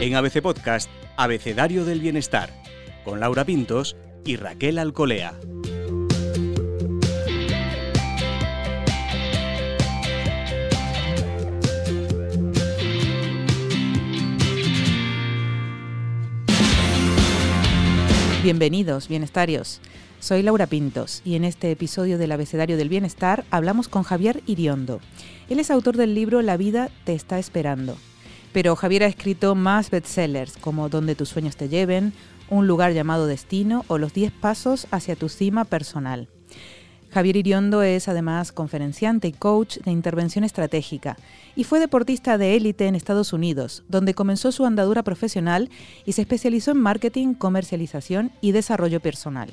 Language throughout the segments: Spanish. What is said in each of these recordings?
En ABC Podcast, Abecedario del Bienestar, con Laura Pintos y Raquel Alcolea. Bienvenidos, bienestarios. Soy Laura Pintos y en este episodio del Abecedario del Bienestar hablamos con Javier Iriondo. Él es autor del libro La vida te está esperando. Pero Javier ha escrito más bestsellers como Donde tus sueños te lleven, Un lugar llamado destino o Los 10 pasos hacia tu cima personal. Javier Iriondo es además conferenciante y coach de intervención estratégica y fue deportista de élite en Estados Unidos, donde comenzó su andadura profesional y se especializó en marketing, comercialización y desarrollo personal.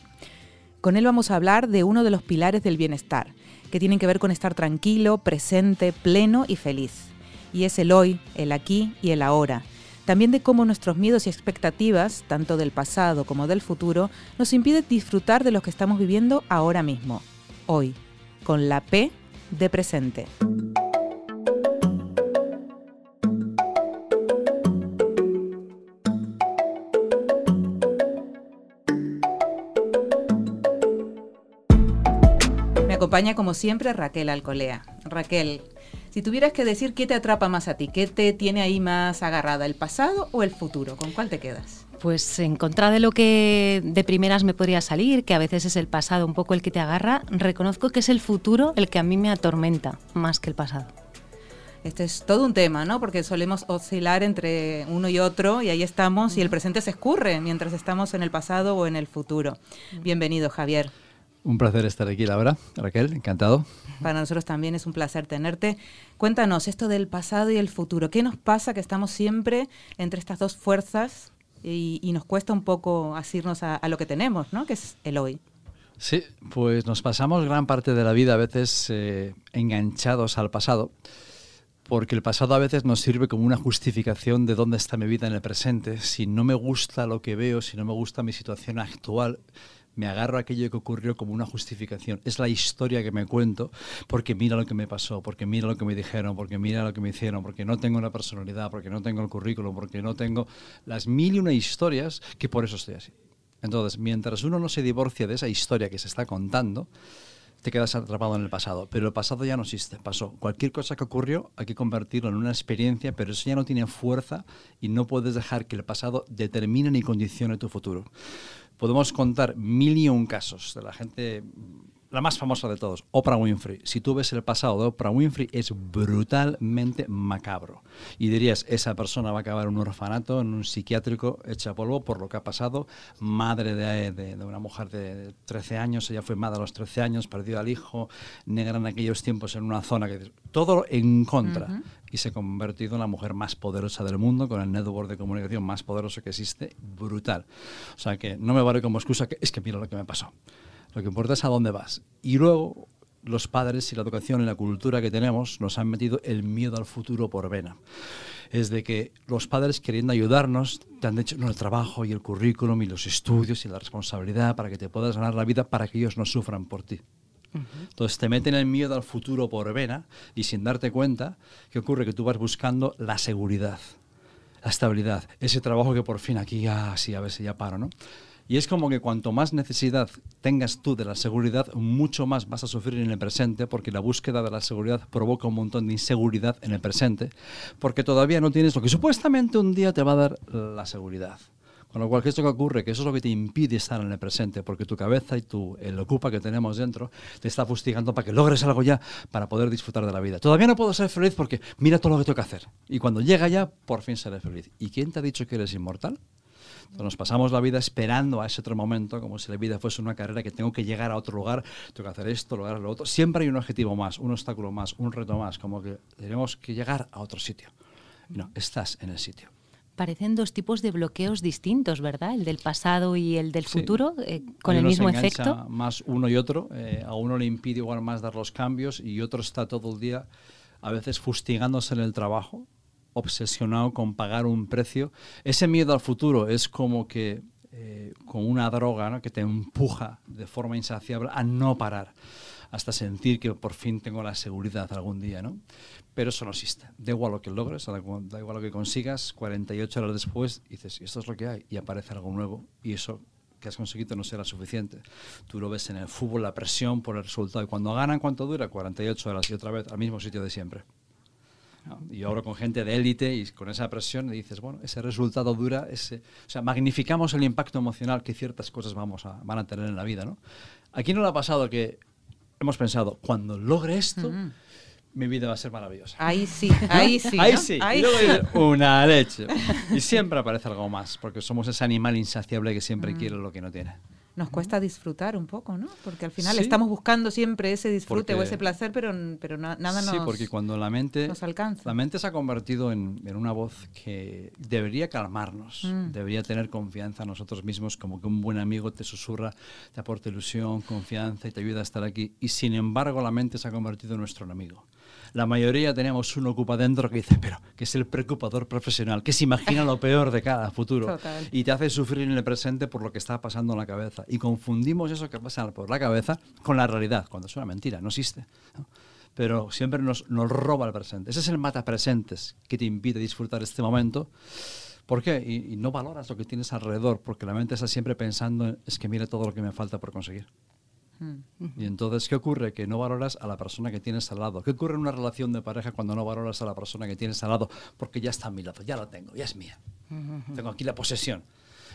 Con él vamos a hablar de uno de los pilares del bienestar, que tienen que ver con estar tranquilo, presente, pleno y feliz. Y es el hoy, el aquí y el ahora. También de cómo nuestros miedos y expectativas, tanto del pasado como del futuro, nos impiden disfrutar de lo que estamos viviendo ahora mismo hoy, con la P de presente. Acompaña como siempre Raquel Alcolea. Raquel, si tuvieras que decir qué te atrapa más a ti, qué te tiene ahí más agarrada, el pasado o el futuro, ¿con cuál te quedas? Pues en contra de lo que de primeras me podría salir, que a veces es el pasado un poco el que te agarra, reconozco que es el futuro el que a mí me atormenta más que el pasado. Este es todo un tema, ¿no? Porque solemos oscilar entre uno y otro y ahí estamos y el presente se escurre mientras estamos en el pasado o en el futuro. Bienvenido, Javier. Un placer estar aquí, Laura. Raquel, encantado. Para nosotros también es un placer tenerte. Cuéntanos esto del pasado y el futuro. ¿Qué nos pasa que estamos siempre entre estas dos fuerzas y, nos cuesta un poco asirnos a, lo que tenemos, ¿no? que es el hoy. Sí, pues nos pasamos gran parte de la vida a veces eh, enganchados al pasado, porque el pasado a veces nos sirve como una justificación de dónde está mi vida en el presente. Si no me gusta lo que veo, si no me gusta mi situación actual, me agarro a aquello que ocurrió como una justificación. Es la historia que me cuento porque mira lo que me pasó, porque mira lo que me dijeron, porque mira lo que me hicieron, porque no tengo una personalidad, porque no tengo el currículum, porque no tengo las mil y una historias que por eso estoy así. Entonces, mientras uno no se divorcia de esa historia que se está contando, te quedas atrapado en el pasado. Pero el pasado ya no existe, pasó. Cualquier cosa que ocurrió hay que convertirlo en una experiencia, pero eso ya no tiene fuerza y no puedes dejar que el pasado determine ni condicione tu futuro podemos contar mil y un casos de la gente la más famosa de todos, Oprah Winfrey. Si tú ves el pasado de Oprah Winfrey, es brutalmente macabro. Y dirías, esa persona va a acabar en un orfanato, en un psiquiátrico, hecha polvo por lo que ha pasado. Madre de, una mujer de 13 años, ella fue madre a los 13 años, perdió al hijo, negra en aquellos tiempos en una zona que... Todo en contra. Y se ha convertido en la mujer más poderosa del mundo, con el network de comunicación más poderoso que existe. Brutal. O sea que no me vale como excusa que es que mira lo que me pasó. Lo que importa es a dónde vas. Y luego los padres y la educación y la cultura que tenemos nos han metido el miedo al futuro por vena. Es de que los padres queriendo ayudarnos te han hecho el trabajo y el currículum y los estudios y la responsabilidad para que te puedas ganar la vida para que ellos no sufran por ti. Entonces te meten el miedo al futuro por vena y sin darte cuenta, ¿qué ocurre? Que tú vas buscando la seguridad, la estabilidad, ese trabajo que por fin aquí, ah, sí, a ver si ya paro, ¿no? Y es como que cuanto más necesidad tengas tú de la seguridad, mucho más vas a sufrir en el presente, porque la búsqueda de la seguridad provoca un montón de inseguridad en el presente, porque todavía no tienes lo que supuestamente un día te va a dar la seguridad. Con lo cual, ¿qué es lo que ocurre? Que eso es lo que te impide estar en el presente, porque tu cabeza y tu, el ocupa que tenemos dentro te está fustigando para que logres algo ya, para poder disfrutar de la vida. Todavía no puedo ser feliz porque mira todo lo que tengo que hacer. Y cuando llega ya, por fin seré feliz. ¿Y quién te ha dicho que eres inmortal? Nos pasamos la vida esperando a ese otro momento, como si la vida fuese una carrera que tengo que llegar a otro lugar, tengo que hacer esto, lograr lo otro. Siempre hay un objetivo más, un obstáculo más, un reto más, como que tenemos que llegar a otro sitio. No, estás en el sitio. Parecen dos tipos de bloqueos distintos, ¿verdad? El del pasado y el del futuro, eh, con el mismo efecto. Más uno y otro. Eh, a uno le impide igual más dar los cambios y otro está todo el día a veces fustigándose en el trabajo obsesionado con pagar un precio. Ese miedo al futuro es como que eh, con una droga que te empuja de forma insaciable a no parar, hasta sentir que por fin tengo la seguridad algún día, ¿no? Pero eso no existe. Da igual lo que logres, da igual lo que consigas, 48 horas después dices, esto es lo que hay, y aparece algo nuevo, y eso que has conseguido no será suficiente. Tú lo ves en el fútbol, la presión por el resultado, y cuando ganan, ¿cuánto dura? 48 horas, y otra vez al mismo sitio de siempre. Y ahora con gente de élite y con esa presión dices, bueno, ese resultado dura, ese, o sea, magnificamos el impacto emocional que ciertas cosas vamos a, van a tener en la vida, ¿no? Aquí no le ha pasado que hemos pensado, cuando logre esto, mi vida va a ser maravillosa. Ahí sí, ahí sí. ahí sí. y luego una leche. Y siempre aparece algo más, porque somos ese animal insaciable que siempre quiere lo que no tiene nos cuesta disfrutar un poco, ¿no? Porque al final estamos buscando siempre ese disfrute o ese placer, pero, pero nada nos Sí, porque cuando la mente, nos alcanza. La mente se ha convertido en, una voz que debería calmarnos, mm. debería tener confianza en nosotros mismos, como que un buen amigo te susurra, te aporta ilusión, confianza y te ayuda a estar aquí. Y sin embargo, la mente se ha convertido en nuestro enemigo la mayoría tenemos un ocupa dentro que dice, pero que es el preocupador profesional, que se imagina lo peor de cada futuro y te hace sufrir en el presente por lo que está pasando en la cabeza. Y confundimos eso que pasa por la cabeza con la realidad, cuando es una mentira, no existe. Pero siempre nos, nos roba el presente. Ese es el mata presentes que te impide disfrutar este momento. ¿Por qué? Y, y, no valoras lo que tienes alrededor, porque la mente está siempre pensando, es que mire todo lo que me falta por conseguir. Y entonces, ¿qué ocurre? Que no valoras a la persona que tienes al lado. ¿Qué ocurre en una relación de pareja cuando no valoras a la persona que tienes al lado? Porque ya está a mi lado, ya la tengo, ya es mía. Tengo aquí la posesión.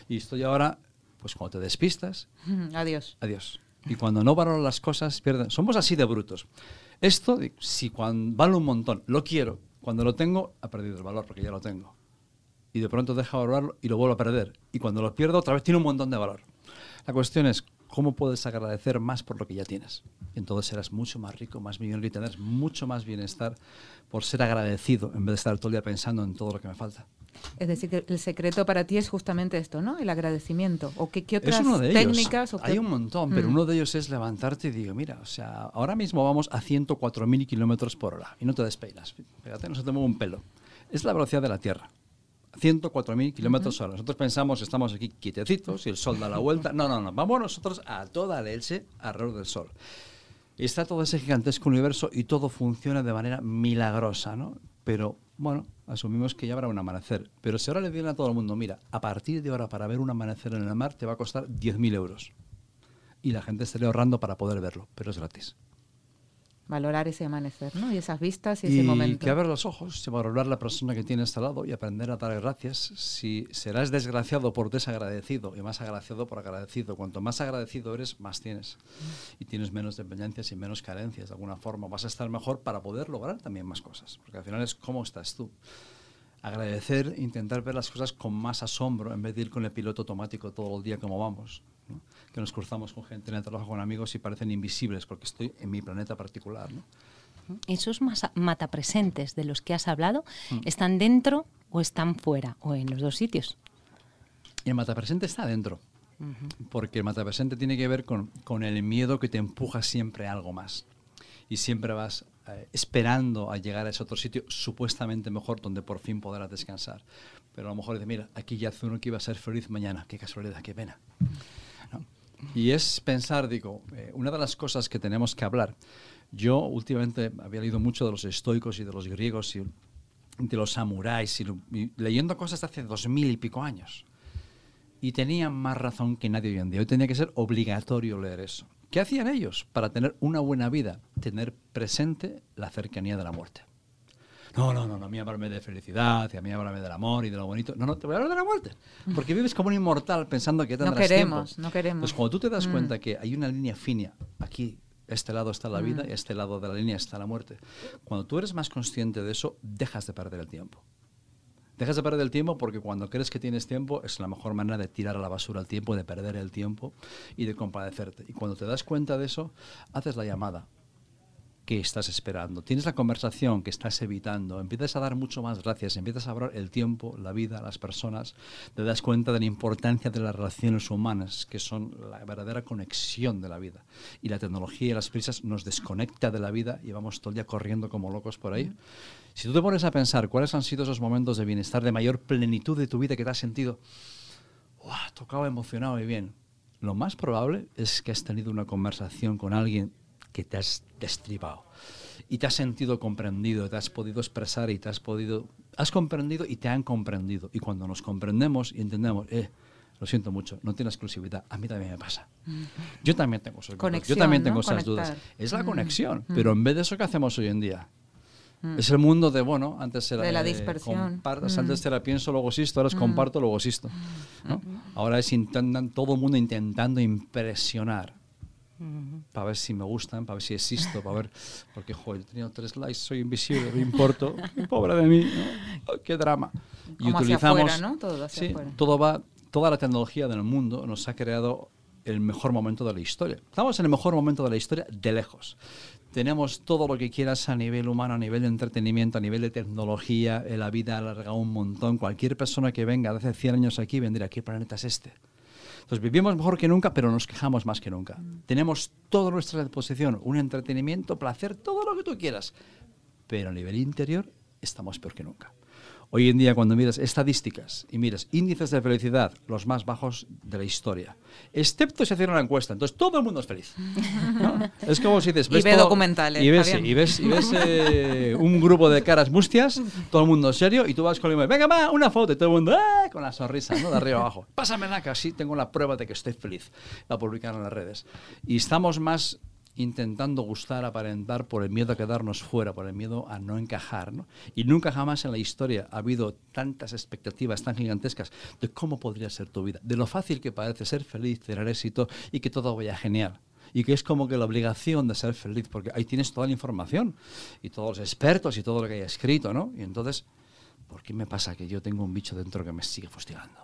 Y estoy ahora, pues cuando te despistas... Adiós. Adiós. Y cuando no valoras las cosas, pierden. Somos así de brutos. Esto, si cuando vale un montón, lo quiero, cuando lo tengo, ha perdido el valor porque ya lo tengo. Y de pronto deja de valorarlo y lo vuelvo a perder. Y cuando lo pierdo, otra vez tiene un montón de valor. La cuestión es, ¿cómo puedes agradecer más por lo que ya tienes? entonces serás mucho más rico, más millonario y tendrás mucho más bienestar por ser agradecido en vez de estar todo el día pensando en todo lo que me falta. Es decir, que el secreto para ti es justamente esto, ¿no? El agradecimiento. ¿O qué, qué otras técnicas? Hay un montón, pero mm. uno de ellos es levantarte y digo, mira, o sea, ahora mismo vamos a 104.000 kilómetros por hora y no te despeinas. Fíjate, no se te mueve un pelo. Es la velocidad de la Tierra. 104.000 kilómetros hora. Nosotros pensamos, estamos aquí quietecitos y el sol da la vuelta. No, no, no. Vamos nosotros a toda leche alrededor del sol. Y está todo ese gigantesco universo y todo funciona de manera milagrosa, ¿no? Pero, bueno, asumimos que ya habrá un amanecer. Pero si ahora le viene a todo el mundo, mira, a partir de ahora para ver un amanecer en el mar te va a costar 10.000 euros. Y la gente estaría ahorrando para poder verlo, pero es gratis valorar ese amanecer, ¿no? Y esas vistas y, ese momento. Y que abrir los ojos, valorar la persona que tienes al lado y aprender a dar gracias. Si serás desgraciado por desagradecido y más agraciado por agradecido. Cuanto más agradecido eres, más tienes. Y tienes menos dependencias y menos carencias. De alguna forma vas a estar mejor para poder lograr también más cosas. Porque al final es cómo estás tú agradecer, intentar ver las cosas con más asombro en vez de ir con el piloto automático todo el día como vamos. Que nos cruzamos con gente en el trabajo, con amigos y parecen invisibles porque estoy en mi planeta particular. ¿no? Esos matapresentes de los que has hablado, mm. ¿están dentro o están fuera o en los dos sitios? El matapresente está dentro. Porque el matapresente tiene que ver con, con el miedo que te empuja siempre a algo más y siempre vas eh, esperando a llegar a ese otro sitio supuestamente mejor donde por fin podrás descansar. Pero a lo mejor dice, mira, aquí ya hace uno que iba a ser feliz mañana, qué casualidad, qué pena. Y es pensar, digo, eh, una de las cosas que tenemos que hablar, yo últimamente había leído mucho de los estoicos y de los griegos y de los samuráis, leyendo cosas de hace dos mil y pico años. Y tenían más razón que nadie hoy en día. Hoy tenía que ser obligatorio leer eso. ¿Qué hacían ellos para tener una buena vida? Tener presente la cercanía de la muerte. No, no, no, no, a mí hablarme de felicidad, y a mí hablarme del amor y de lo bonito. No, no, te voy a hablar de la muerte. Porque vives como un inmortal pensando que tendrás No queremos, tiempo. no queremos. Pues cuando tú te das mm. cuenta que hay una línea fina, aquí, este lado está la vida mm. y este lado de la línea está la muerte. Cuando tú eres más consciente de eso, dejas de perder el tiempo. Dejas de perder el tiempo porque cuando crees que tienes tiempo es la mejor manera de tirar a la basura el tiempo, de perder el tiempo y de compadecerte. Y cuando te das cuenta de eso, haces la llamada que estás esperando. Tienes la conversación que estás evitando. Empiezas a dar mucho más gracias. Empiezas a hablar el tiempo, la vida, las personas. Te das cuenta de la importancia de las relaciones humanas, que son la verdadera conexión de la vida. Y la tecnología y las prisas nos desconecta de la vida y vamos todo el día corriendo como locos por ahí. Si tú te pones a pensar cuáles han sido esos momentos de bienestar, de mayor plenitud de tu vida que te has sentido, wow, tocado, emocionado y bien, lo más probable es que has tenido una conversación con alguien que te has destripado y te has sentido comprendido, te has podido expresar y te has podido... Has comprendido y te han comprendido. Y cuando nos comprendemos y entendemos, eh, lo siento mucho, no tiene exclusividad, a mí también me pasa. Yo también tengo esos yo también tengo esas dudas. Es la conexión, pero en vez de eso, ¿qué hacemos hoy en día? Es el mundo de, bueno, antes era de la dispersión. Antes era pienso, luego existo, ahora es comparto, luego existo. Ahora es intentan, todo el mundo intentando impresionar para ver si me gustan, para ver si existo, para ver, porque joder, he tenido tres likes, soy invisible, no importo, pobre de mí, oh, qué drama. Y utilizamos, ¿no? Todo, sí, todo va, toda la tecnología del mundo nos ha creado el mejor momento de la historia. Estamos en el mejor momento de la historia de lejos. Tenemos todo lo que quieras a nivel humano, a nivel de entretenimiento, a nivel de tecnología. La vida ha alargado un montón. Cualquier persona que venga de hace 100 años aquí vendrá, ¿qué planeta es este? Entonces vivimos mejor que nunca, pero nos quejamos más que nunca. Tenemos todo a nuestra disposición, un entretenimiento, placer, todo lo que tú quieras. Pero a nivel interior estamos peor que nunca. Hoy en día, cuando miras estadísticas y miras índices de felicidad, los más bajos de la historia, excepto si hacen una encuesta, entonces todo el mundo es feliz. Es como si dices... y ve documentales. Y ves, y ves, y ves eh, un grupo de caras mustias, todo el mundo serio, y tú vas con el venga, va, una foto, y todo el mundo ¡eh! con la sonrisa, ¿no? de arriba abajo. Pásame la así tengo la prueba de que estoy feliz. La publicar en las redes. Y estamos más intentando gustar, aparentar por el miedo a quedarnos fuera, por el miedo a no encajar. ¿no? Y nunca jamás en la historia ha habido tantas expectativas tan gigantescas de cómo podría ser tu vida, de lo fácil que parece ser feliz, tener éxito y que todo vaya genial. Y que es como que la obligación de ser feliz, porque ahí tienes toda la información y todos los expertos y todo lo que hay escrito, ¿no? Y entonces, ¿por qué me pasa que yo tengo un bicho dentro que me sigue fustigando?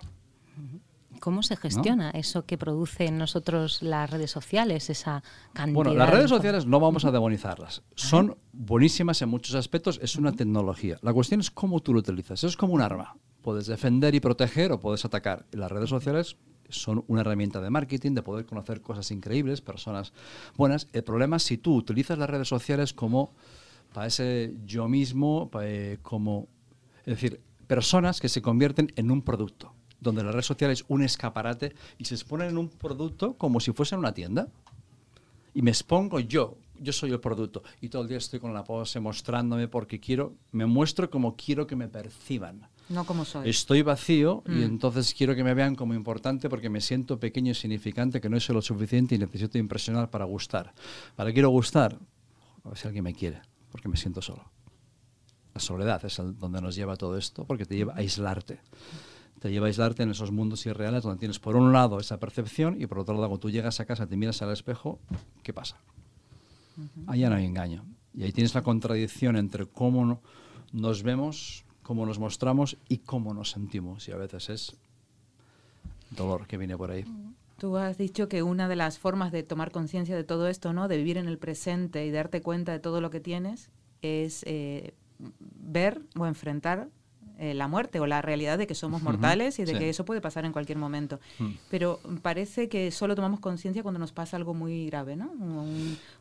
¿Cómo se gestiona eso que produce en nosotros las redes sociales, esa cantidad? Bueno, las redes sociales no vamos a demonizarlas. Son buenísimas en muchos aspectos, es una tecnología. La cuestión es cómo tú lo utilizas. Es como un arma. Puedes defender y proteger o puedes atacar. las redes sociales son una herramienta de marketing, de poder conocer cosas increíbles, personas buenas. El problema es si tú utilizas las redes sociales como para ese yo mismo, eh, como, es decir, personas que se convierten en un producto donde la red social es un escaparate y se exponen en un producto como si fuese en una tienda. Y me expongo yo, yo soy el producto. Y todo el día estoy con la pose mostrándome porque quiero, me muestro como quiero que me perciban. No como soy. Estoy vacío y mm. entonces quiero que me vean como importante porque me siento pequeño y significante, que no soy lo suficiente y necesito impresionar para gustar. Para quiero gustar, a ver si alguien me quiere, porque me siento solo. La soledad es donde nos lleva todo esto, porque te lleva a aislarte te lleva a aislarte en esos mundos irreales donde tienes por un lado esa percepción y por otro lado cuando tú llegas a casa, te miras al espejo, ¿qué pasa? Ahí ya no hay engaño. Y ahí tienes la contradicción entre cómo nos vemos, cómo nos mostramos y cómo nos sentimos. Y a veces es dolor que viene por ahí. Tú has dicho que una de las formas de tomar conciencia de todo esto, ¿no? de vivir en el presente y darte cuenta de todo lo que tienes, es eh, ver o enfrentar eh, la muerte o la realidad de que somos mortales y de que eso puede pasar en cualquier momento. Mm. Pero parece que solo tomamos conciencia cuando nos pasa algo muy grave, ¿no?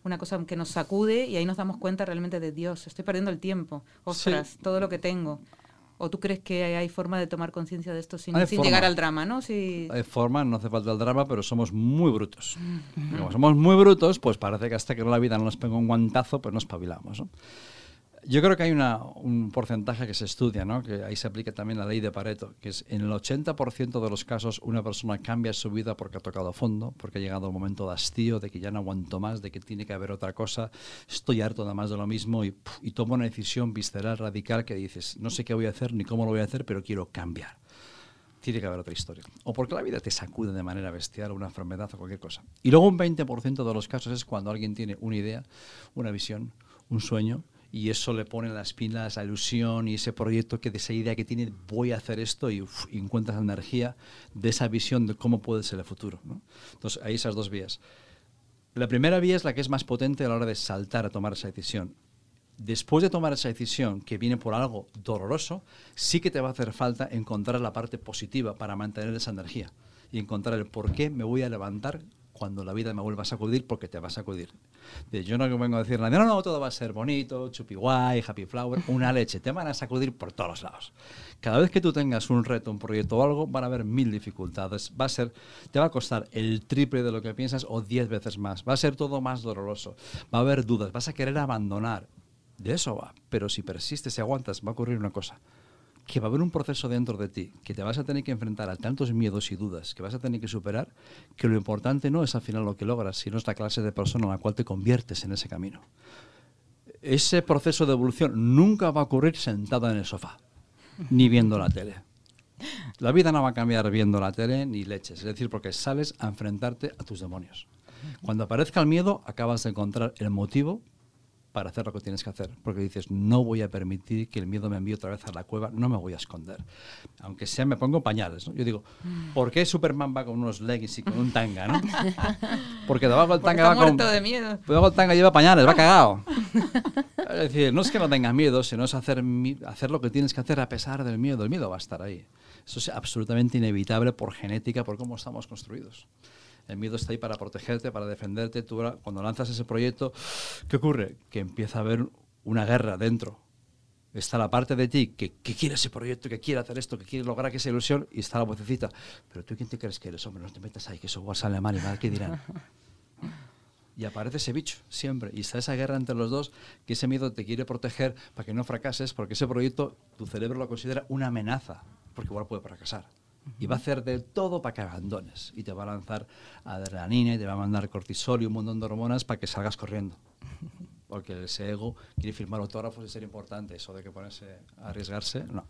una cosa que nos sacude y ahí nos damos cuenta realmente de Dios, estoy perdiendo el tiempo, ostras, todo lo que tengo. ¿O tú crees que hay forma de tomar conciencia de esto sin, llegar al drama, no? Si... Hay forma, no hace falta el drama, pero somos muy brutos. Como somos muy brutos, pues parece que hasta que la vida no nos pega un guantazo, pues nos espabilamos, ¿no? Yo creo que hay un porcentaje que se estudia, ¿no? que ahí se aplica también la ley de Pareto, que es en el 80% de los casos una persona cambia su vida porque ha tocado fondo, porque ha llegado el momento de hastío, de que ya no aguanto más, de que tiene que haber otra cosa, estoy harto nada más de lo mismo y, y toma una decisión visceral, radical, que dices, no sé qué voy a hacer ni cómo lo voy a hacer, pero quiero cambiar. Tiene que haber otra historia. O porque la vida te sacude de manera bestial, una enfermedad o cualquier cosa. Y luego un 20% de los casos es cuando alguien tiene una idea, una visión, un sueño, y eso le pone las pilas, la ilusión y ese proyecto que de esa idea que tiene, voy a hacer esto y, encuentras la energía de esa visión de cómo puede ser el futuro. Entonces, hay esas dos vías. La primera vía es la que es más potente a la hora de saltar a tomar esa decisión. Después de tomar esa decisión que viene por algo doloroso, sí que te va a hacer falta encontrar la parte positiva para mantener esa energía y encontrar el por qué me voy a levantar cuando la vida me vuelva a sacudir, porque te va a sacudir. yo no vengo a decir, no, no, todo va a ser bonito, chupi guay, happy flower, una leche, te van a sacudir por todos los lados. Cada vez que tú tengas un reto, un proyecto o algo, van a haber mil dificultades. Va a ser, te va a costar el triple de lo que piensas o diez veces más. Va a ser todo más doloroso. Va a haber dudas, vas a querer abandonar. De eso va. Pero si persistes y aguantas, va a ocurrir una cosa que va a haber un proceso dentro de ti, que te vas a tener que enfrentar a tantos miedos y dudas, que vas a tener que superar, que lo importante no es al final lo que logras, sino es la clase de persona en la cual te conviertes en ese camino. Ese proceso de evolución nunca va a ocurrir sentado en el sofá, ni viendo la tele. La vida no va a cambiar viendo la tele ni leches, es decir, porque sales a enfrentarte a tus demonios. Cuando aparezca el miedo, acabas de encontrar el motivo para hacer lo que tienes que hacer. Porque dices, no voy a permitir que el miedo me envíe otra vez a la cueva, no me voy a esconder. Aunque sea, me pongo pañales. ¿no? Yo digo, ¿por qué Superman va con unos leggings y con un tanga? ¿no? Porque debajo del tanga va con. de miedo. Debajo del tanga lleva pañales, va cagado. es decir, no es que no tengas miedo, sino es hacer, hacer lo que tienes que hacer a pesar del miedo. El miedo va a estar ahí. Eso es absolutamente inevitable por genética, por cómo estamos construidos. El miedo está ahí para protegerte, para defenderte. Tú cuando lanzas ese proyecto, ¿qué ocurre? Que empieza a haber una guerra dentro. Está la parte de ti que, quiere ese proyecto, que quiere hacer esto, que quiere lograr esa ilusión, y está la vocecita. Pero tú, ¿quién te crees que eres? Hombre, no te metas ahí, que eso sale mal y mal, ¿qué dirán? y aparece ese bicho siempre. Y está esa guerra entre los dos, que ese miedo te quiere proteger para que no fracases, porque ese proyecto tu cerebro lo considera una amenaza, porque igual puede fracasar y va a hacer de todo para que abandones. Y te va a lanzar adrenalina y te va a mandar cortisol y un montón de hormonas para que salgas corriendo porque ese ego quiere firmar autógrafos y ser importante. Eso de que ponerse a arriesgarse, no,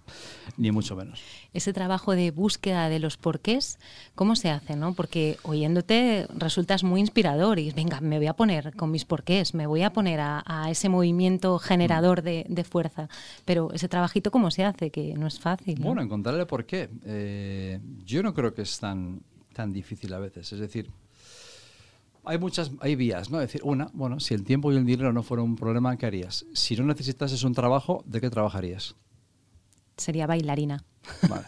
ni mucho menos. Ese trabajo de búsqueda de los porqués, ¿cómo se hace? No? Porque oyéndote resultas muy inspirador y venga, me voy a poner con mis porqués, me voy a poner a, ese movimiento generador de, fuerza. Pero ese trabajito, ¿cómo se hace? Que no es fácil. Bueno, encontrarle por qué. Eh, yo no creo que es tan, tan difícil a veces. Es decir, hay muchas hay vías, ¿no? Es decir, una, bueno, si el tiempo y el dinero no fueran un problema, ¿qué harías? Si no necesitases un trabajo, ¿de qué trabajarías? Sería bailarina. Vale.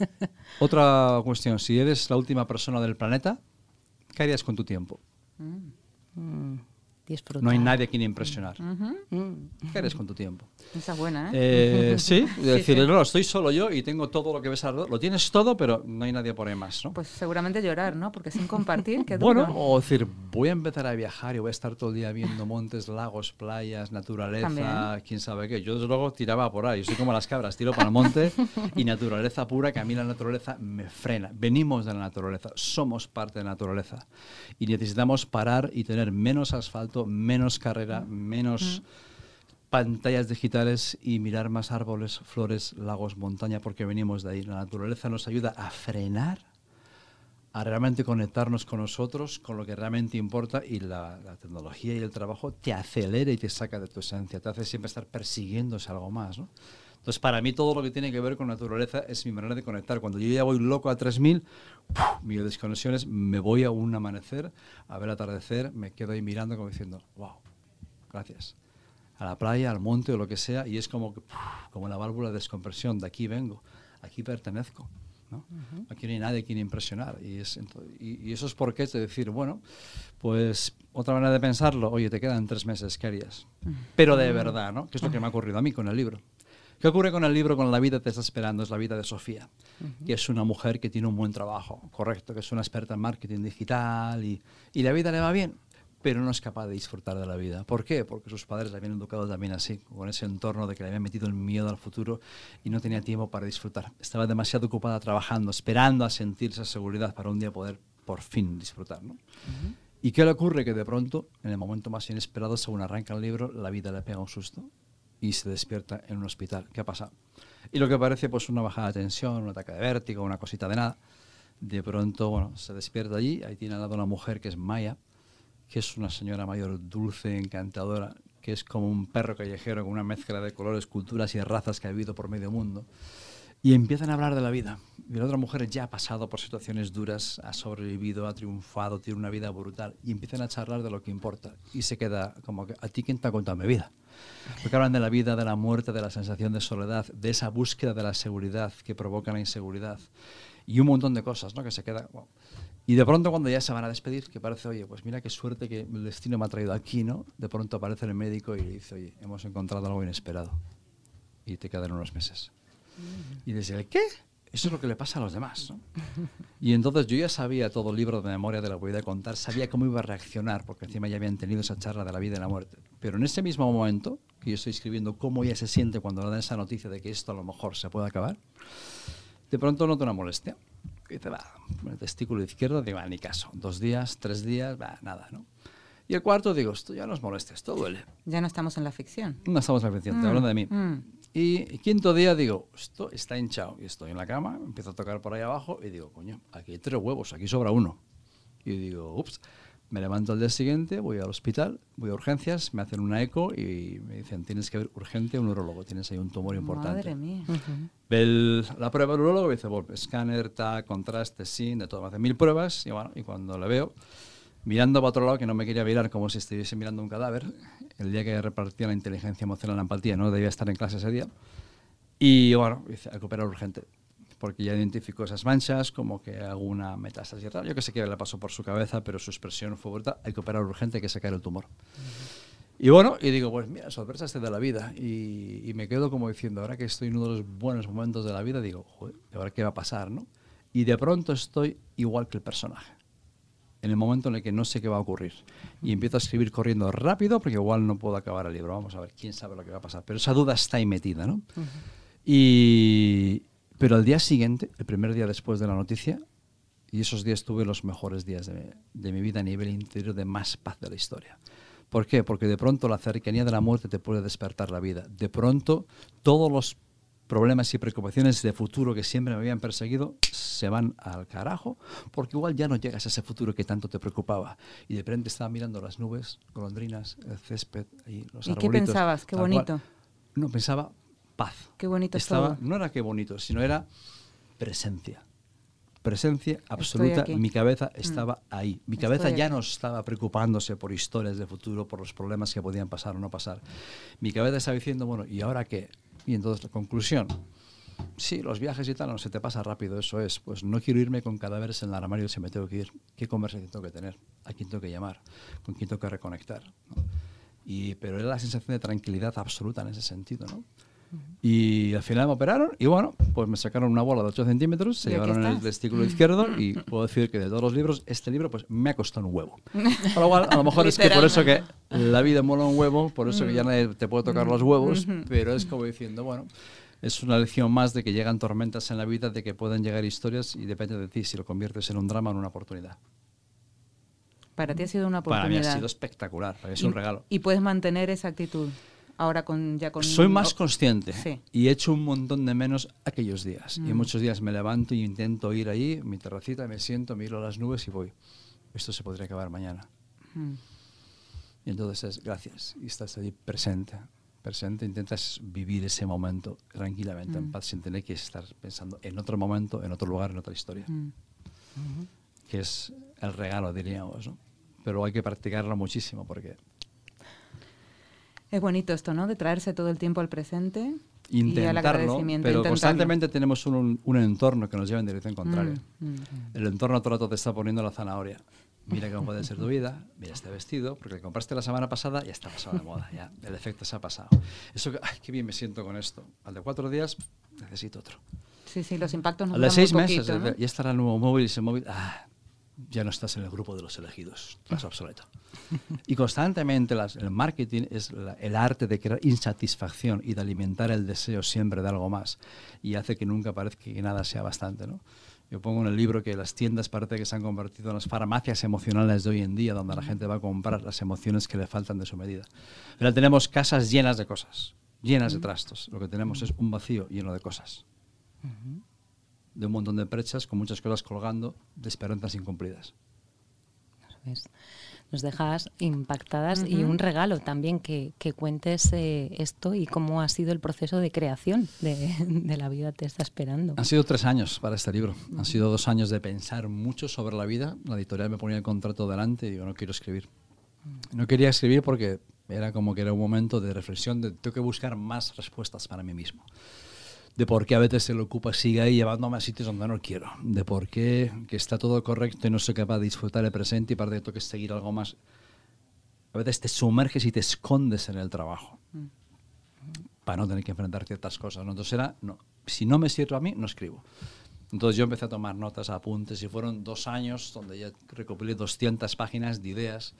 Otra cuestión, si eres la última persona del planeta, ¿qué harías con tu tiempo? Mm. Mm. No hay nadie a quien impresionar. ¿Qué eres con tu tiempo? Esa es buena, ¿eh? eh sí, es decir, no, estoy solo yo y tengo todo lo que ves alrededor. Lo tienes todo, pero no hay nadie por ahí más, ¿no? Pues seguramente llorar, ¿no? Porque sin compartir, qué duro. Bueno, o decir, voy a empezar a viajar y voy a estar todo el día viendo montes, lagos, playas, naturaleza, quién sabe qué. Yo desde luego tiraba por ahí. Yo soy como las cabras, tiro para el monte y naturaleza pura, que a mí la naturaleza me frena. Venimos de la naturaleza, somos parte de la naturaleza y necesitamos parar y tener menos asfalto menos carrera, menos pantallas digitales y mirar más árboles, flores, lagos, montaña, porque venimos de ahí. La naturaleza nos ayuda a frenar, a realmente conectarnos con nosotros, con lo que realmente importa, y la, tecnología y el trabajo te acelera y te saca de tu esencia, te hace siempre estar persiguiéndose algo más. Entonces, para mí todo lo que tiene que ver con naturaleza es mi manera de conectar. Cuando yo ya voy loco a 3000, mis desconexiones, me voy a un amanecer, a ver atardecer, me quedo ahí mirando como diciendo, wow, gracias. A la playa, al monte o lo que sea, y es como, como la válvula de descompresión, de aquí vengo, aquí pertenezco. ¿no? Aquí no hay nadie quien impresionar. Y, es, y, y, eso es porque es de decir, bueno, pues otra manera de pensarlo, oye, te quedan tres meses, ¿qué harías? Pero de verdad, ¿no? Que es lo que me ha ocurrido a mí con el libro. ¿Qué ocurre con el libro Con la vida te está esperando? Es la vida de Sofía, que es una mujer que tiene un buen trabajo, correcto, que es una experta en marketing digital y, y la vida le va bien, pero no es capaz de disfrutar de la vida. ¿Por qué? Porque sus padres la habían educado también así, con ese entorno de que le habían metido el miedo al futuro y no tenía tiempo para disfrutar. Estaba demasiado ocupada trabajando, esperando a sentir esa seguridad para un día poder por fin disfrutar. ¿no? ¿Y qué le ocurre? Que de pronto, en el momento más inesperado, según arranca el libro, la vida le pega un susto y se despierta en un hospital. ¿Qué ha pasado? Y lo que parece pues una bajada de tensión, un ataque de vértigo, una cosita de nada. De pronto, bueno, se despierta allí, ahí tiene al lado una mujer que es Maya, que es una señora mayor dulce, encantadora, que es como un perro callejero con una mezcla de colores, culturas y razas que ha vivido por medio mundo. Y empiezan a hablar de la vida. Y la otra mujer ya ha pasado por situaciones duras, ha sobrevivido, ha triunfado, tiene una vida brutal. Y empiezan a charlar de lo que importa. Y se queda como que, ¿a ti quién te ha contado mi vida? Porque hablan de la vida, de la muerte, de la sensación de soledad, de esa búsqueda de la seguridad que provoca la inseguridad. Y un montón de cosas, ¿no? Que se queda... Y Y de pronto cuando ya se van a despedir, que parece, oye, pues mira qué suerte que el destino me ha traído aquí, ¿no? De pronto aparece el médico y le dice, oye, hemos encontrado algo inesperado. Y te quedan unos meses. Y dice, ¿el qué? Eso es lo que le pasa a los demás. ¿no? Y entonces yo ya sabía todo el libro de memoria de la vida de contar, sabía cómo iba a reaccionar, porque encima ya habían tenido esa charla de la vida y la muerte. Pero en ese mismo momento, que yo estoy escribiendo cómo ella se siente cuando le dan esa noticia de que esto a lo mejor se puede acabar, de pronto noto una molestia. Y dice, va, el testículo izquierdo, digo, va, ni caso. Dos días, tres días, va, nada, ¿no? Y el cuarto, digo, esto ya no es molestia, esto duele. Ya no estamos en la ficción. No estamos en la ficción, Mm, te hablando de mí. mm. Y quinto día digo, esto está hinchado. Y estoy en la cama, empiezo a tocar por ahí abajo y digo, coño, aquí hay tres huevos, aquí sobra uno. Y digo, ups, me levanto al día siguiente, voy al hospital, voy a urgencias, me hacen una eco y me dicen, tienes que ver urgente a un urologo, tienes ahí un tumor importante. Madre mía. Ve el- la prueba del urologo y dice, bueno, escáner, TAC, contraste, SIN, de todo. Me hace mil pruebas y bueno, y cuando le veo, mirando para otro lado, que no me quería mirar como si estuviese mirando un cadáver, el día que repartía la inteligencia emocional la empatía, no debía estar en clase ese día. Y bueno, hay que operar urgente, porque ya identificó esas manchas, como que alguna metástasis rara. Yo que sé que le pasó por su cabeza, pero su expresión fue brutal, hay que operar urgente, hay que sacar el tumor. Y bueno, y digo, pues mira, sorpresas de la vida. Y, me quedo como diciendo, ahora que estoy en uno de los buenos momentos de la vida, digo, joder, ¿y ahora qué va a pasar, no? Y de pronto estoy igual que el personaje. En el momento en el que no sé qué va a ocurrir. Y empiezo a escribir corriendo rápido, porque igual no puedo acabar el libro. Vamos a ver, quién sabe lo que va a pasar. Pero esa duda está ahí metida, ¿no? Y, pero al día siguiente, el primer día después de la noticia, y esos días tuve los mejores días de, de mi vida a nivel interior de más paz de la historia. ¿Por qué? Porque de pronto la cercanía de la muerte te puede despertar la vida. De pronto todos los problemas y preocupaciones de futuro que siempre me habían perseguido se van al carajo, porque igual ya no llegas a ese futuro que tanto te preocupaba. Y de repente estaba mirando las nubes, golondrinas, el césped, y los ¿Y qué arbolitos, pensabas? Qué cual. bonito. No, pensaba paz. Qué bonito es Estaba, todo. No era qué bonito, sino era presencia. Presencia absoluta. Mi cabeza estaba ahí. Mi Estoy cabeza ya aquí. no estaba preocupándose por historias de futuro, por los problemas que podían pasar o no pasar. Mi cabeza estaba diciendo, bueno, ¿y ahora qué? Y entonces la conclusión. Sí, los viajes y tal, no se te pasa rápido, eso es. Pues no quiero irme con cadáveres en el armario si me tengo que ir. ¿Qué conversación tengo que tener? ¿A quién tengo que llamar? ¿Con quién tengo que reconectar? Y, pero era la sensación de tranquilidad absoluta en ese sentido, ¿no? Y al final me operaron y bueno, pues me sacaron una bola de 8 centímetros, se llevaron el testículo izquierdo y puedo decir que de todos los libros, este libro pues me ha costado un huevo. Con lo cual, a lo mejor es que por eso que la vida mola un huevo, por eso que ya nadie te puede tocar los huevos, pero es como diciendo, bueno, es una lección más de que llegan tormentas en la vida, de que pueden llegar historias y depende de ti si lo conviertes en un drama o en una oportunidad. Para ti ha sido una Para mí oportunidad. ha sido espectacular, para mí es Y- un regalo. Y puedes mantener esa actitud. Ahora con ya con Soy más consciente Sí. y echo un montón de menos aquellos días. Y Mm. muchos días me levanto y intento ir ahí, mi terracita, me siento, miro las nubes y voy. Esto se podría acabar mañana. Mm. Y entonces es gracias y estás ahí presente. Presente, intentas vivir ese momento tranquilamente, Mm. en paz, sin tener que estar pensando en otro momento, en otro lugar, en otra historia. Mm. Que es el regalo, diríamos. ¿no? Pero hay que practicarlo muchísimo porque Es bonito esto, ¿no? De traerse todo el tiempo al presente y al intentarlo, pero intentarlo. constantemente tenemos un, un entorno que nos lleva en dirección contraria. Mm, mm. El entorno todo el rato te está poniendo la zanahoria. Mira cómo puede ser tu vida, mira este vestido, porque le compraste la semana pasada y ya está pasado de moda, ya el efecto se ha pasado. Eso que, ay, qué bien me siento con esto. Al de cuatro días, necesito otro. Sí, sí, los impactos nos Al de duran seis meses, poquito, ¿no? ya estará el nuevo móvil y ese móvil, ah, ya no estás en el grupo de los elegidos, estás obsoleto. Y constantemente las- el marketing es la- el arte de crear insatisfacción y de alimentar el deseo siempre de algo más y hace que nunca parezca que nada sea bastante. ¿no? Yo pongo en el libro que las tiendas parece que se han convertido en las farmacias emocionales de hoy en día, donde la gente va a comprar las emociones que le faltan de su medida. Ahora tenemos casas llenas de cosas, llenas de trastos. Lo que tenemos es un vacío lleno de cosas de un montón de brechas con muchas cosas colgando de esperanzas incumplidas. Nos dejas impactadas y un regalo también que, que cuentes eh, esto y cómo ha sido el proceso de creación de, de la vida te está esperando. Han sido tres años para este libro. Han sido dos años de pensar mucho sobre la vida. La editorial me ponía el contrato delante y digo, no quiero escribir. No quería escribir porque era como que era un momento de reflexión, de tengo que buscar más respuestas para mí mismo. De por qué a veces se lo ocupa sigue ahí llevándome a sitios donde no quiero, de por qué que está todo correcto y no soy capaz de disfrutar el presente y para que seguir algo más. A veces te sumerges y te escondes en el trabajo mm. para no tener que enfrentar ciertas cosas. ¿no? Entonces era, no, si no me sirve a mí, no escribo. Entonces yo empecé a tomar notas, apuntes y fueron dos años donde ya recopilé 200 páginas de ideas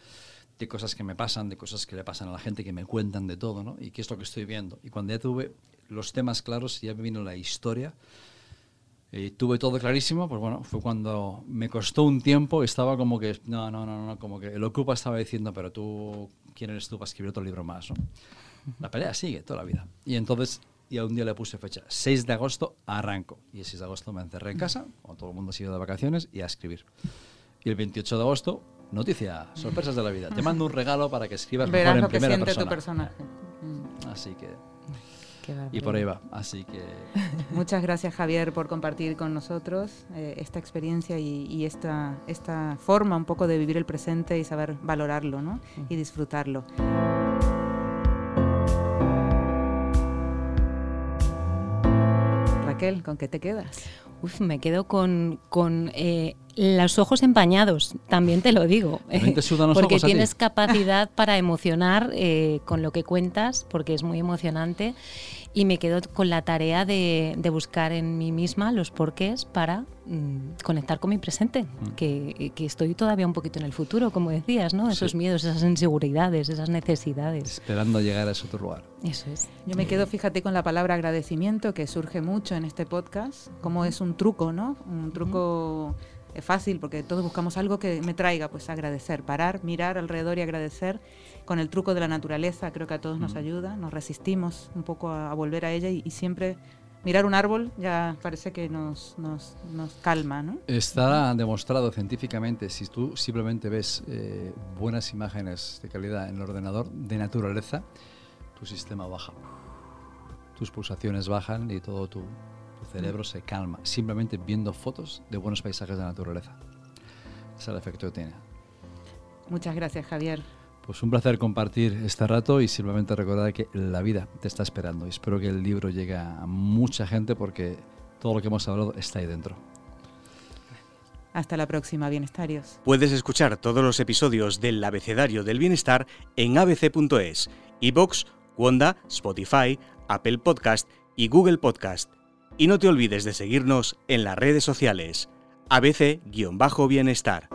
de cosas que me pasan, de cosas que le pasan a la gente, que me cuentan de todo, ¿no? Y qué es lo que estoy viendo. Y cuando ya tuve los temas claros, ya me vino la historia, y tuve todo clarísimo, pues bueno, fue cuando me costó un tiempo, estaba como que, no, no, no, no, como que el Ocupa estaba diciendo, pero tú, ¿quién eres tú para escribir otro libro más? ¿no? La pelea sigue toda la vida. Y entonces, y a un día le puse fecha, 6 de agosto arranco. Y el 6 de agosto me encerré en casa, cuando todo el mundo se iba de vacaciones, y a escribir. Y el 28 de agosto Noticia, sorpresas de la vida. Te mando un regalo para que escribas mejor en primera persona. tu personaje. Así que y por ahí va, así que... Muchas gracias Javier por compartir con nosotros eh, esta experiencia y, esta, esta forma un poco de vivir el presente y saber valorarlo ¿no? y disfrutarlo. Raquel, ¿con qué te quedas? Uf, me quedo con, con eh, los ojos empañados, también te lo digo. porque tienes capacidad para emocionar eh, con lo que cuentas, porque es muy emocionante y me quedo con la tarea de, buscar en mí misma los porqués para mm, conectar con mi presente, mm. que, estoy todavía un poquito en el futuro, como decías, ¿no? Esos miedos, esas inseguridades, esas necesidades. Esperando llegar a ese otro lugar. Eso es. Yo me quedo, fíjate, con la palabra agradecimiento, que surge mucho en este podcast, como es un truco, ¿no? Un truco... fácil porque todos buscamos algo que me traiga pues agradecer, parar, mirar alrededor y agradecer con el truco de la naturaleza, creo que a todos nos ayuda, nos resistimos un poco a, volver a ella y, siempre mirar un árbol ya parece que nos, nos, nos, calma. ¿no? Está demostrado científicamente, si tú simplemente ves eh, buenas imágenes de calidad en el ordenador de naturaleza, tu sistema baja, tus pulsaciones bajan y todo tu, tu cerebro se calma, simplemente viendo fotos de buenos paisajes de naturaleza. Ese es el efecto que tiene. Muchas gracias, Javier. Pues un placer compartir este rato y simplemente recordar que la vida te está esperando. Y espero que el libro llegue a mucha gente porque todo lo que hemos hablado está ahí dentro. Hasta la próxima, bienestarios. Puedes escuchar todos los episodios del Abecedario del Bienestar en abc.es, iBox, Wanda, Spotify, Apple Podcast y Google Podcast. Y no te olvides de seguirnos en las redes sociales. ABC-Bienestar.